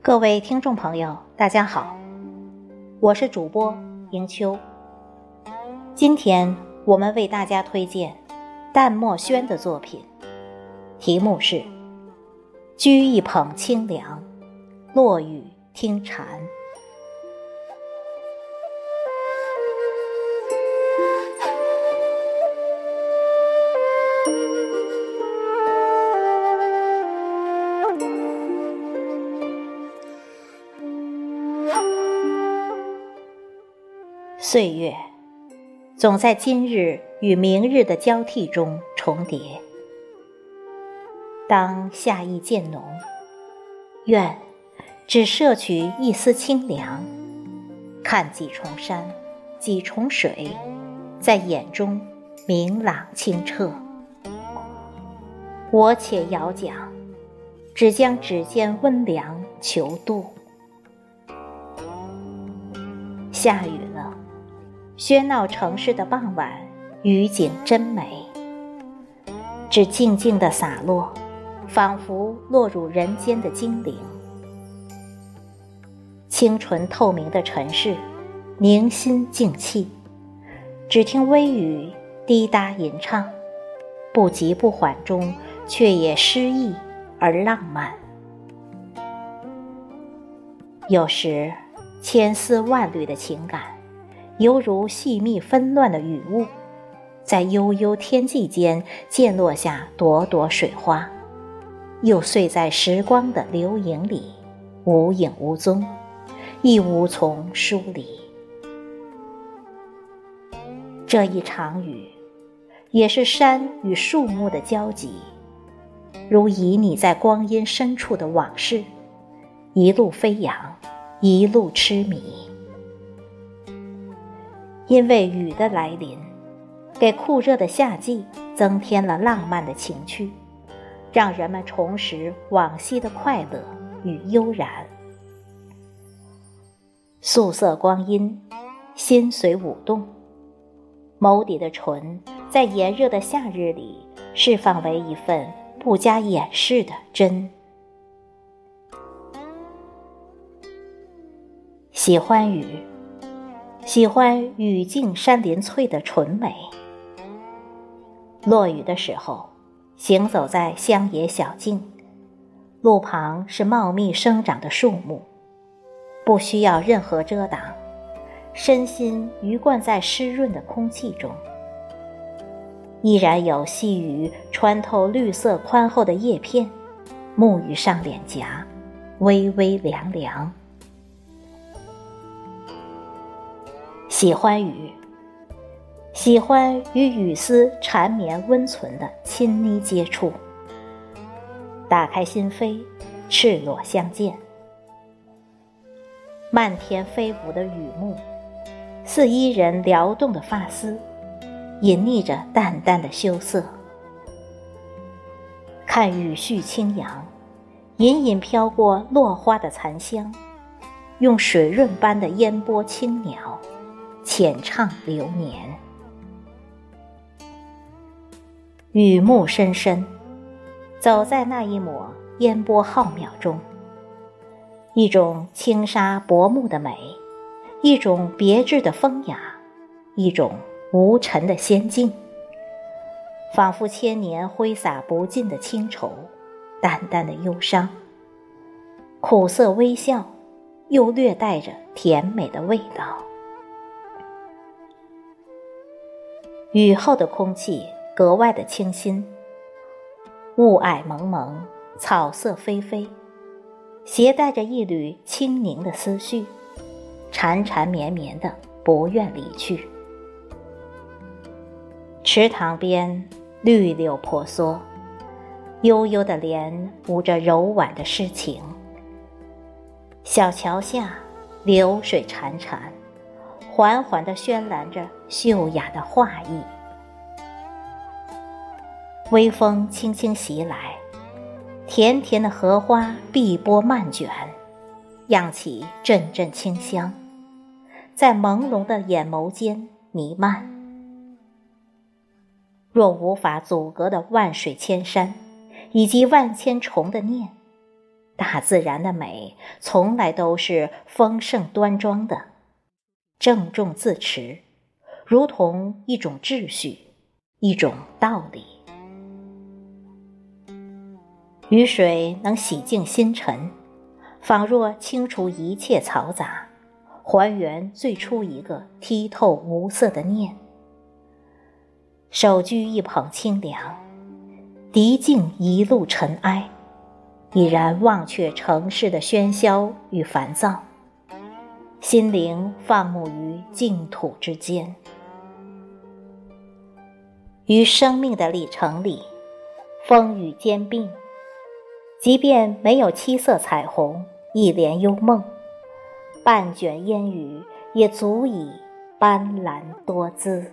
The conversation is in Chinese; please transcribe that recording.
各位听众朋友，大家好，我是主播迎秋。今天我们为大家推荐淡墨轩的作品，题目是《掬一捧清凉，落雨听蝉》。岁月总在今日与明日的交替中重叠。当夏意渐浓，愿只摄取一丝清凉，看几重山，几重水，在眼中明朗清澈。我且遥讲，只将指尖温凉求渡。下雨。喧闹城市的傍晚，雨景真美。只静静的洒落，仿佛落入人间的精灵。清纯透明的尘世，宁心静气。只听微雨滴答吟唱，不急不缓中，却也诗意而浪漫。有时，千丝万缕的情感。犹如细密纷乱的雨雾，在悠悠天际间溅落下朵朵水花，又碎在时光的流影里，无影无踪，亦无从梳理。这一场雨，也是山与树木的交集，如旖旎在光阴深处的往事，一路飞扬，一路痴迷。因为雨的来临，给酷热的夏季增添了浪漫的情趣，让人们重拾往昔的快乐与悠然。素色光阴，心随舞动，眸底的唇，在炎热的夏日里释放为一份不加掩饰的真。喜欢雨。喜欢雨静山林翠的纯美。落雨的时候，行走在乡野小径，路旁是茂密生长的树木，不需要任何遮挡，身心鱼贯在湿润的空气中，依然有细雨穿透绿色宽厚的叶片，沐浴上脸颊，微微凉凉。喜欢雨，喜欢与雨丝缠绵温存的亲昵接触。打开心扉，赤裸相见。漫天飞舞的雨幕，似伊人撩动的发丝，隐匿着淡淡的羞涩。看雨絮轻扬，隐隐飘过落花的残香，用水润般的烟波轻袅。浅唱流年，雨幕深深，走在那一抹烟波浩渺中，一种轻纱薄暮的美，一种别致的风雅，一种无尘的仙境，仿佛千年挥洒不尽的清愁，淡淡的忧伤，苦涩微笑，又略带着甜美的味道。雨后的空气格外的清新，雾霭蒙蒙，草色霏霏，携带着一缕清宁的思绪，缠缠绵绵的不愿离去。池塘边绿柳婆娑，悠悠的莲舞着柔婉的诗情。小桥下流水潺潺。缓缓地渲染着秀雅的画意，微风轻轻袭来，甜甜的荷花碧波漫卷，漾起阵阵清香，在朦胧的眼眸间弥漫。若无法阻隔的万水千山，以及万千重的念，大自然的美从来都是丰盛端庄的，郑重自持，如同一种秩序，一种道理。雨水能洗净心尘，仿若清除一切嘈杂，还原最初一个剔透无色的念。手掬一捧清凉，涤净一路尘埃，已然忘却城市的喧嚣与烦躁，心灵放牧于净土之间。于生命的历程里，风雨兼并，即便没有七色彩虹，一帘幽梦，半卷烟雨，也足以斑斓多姿。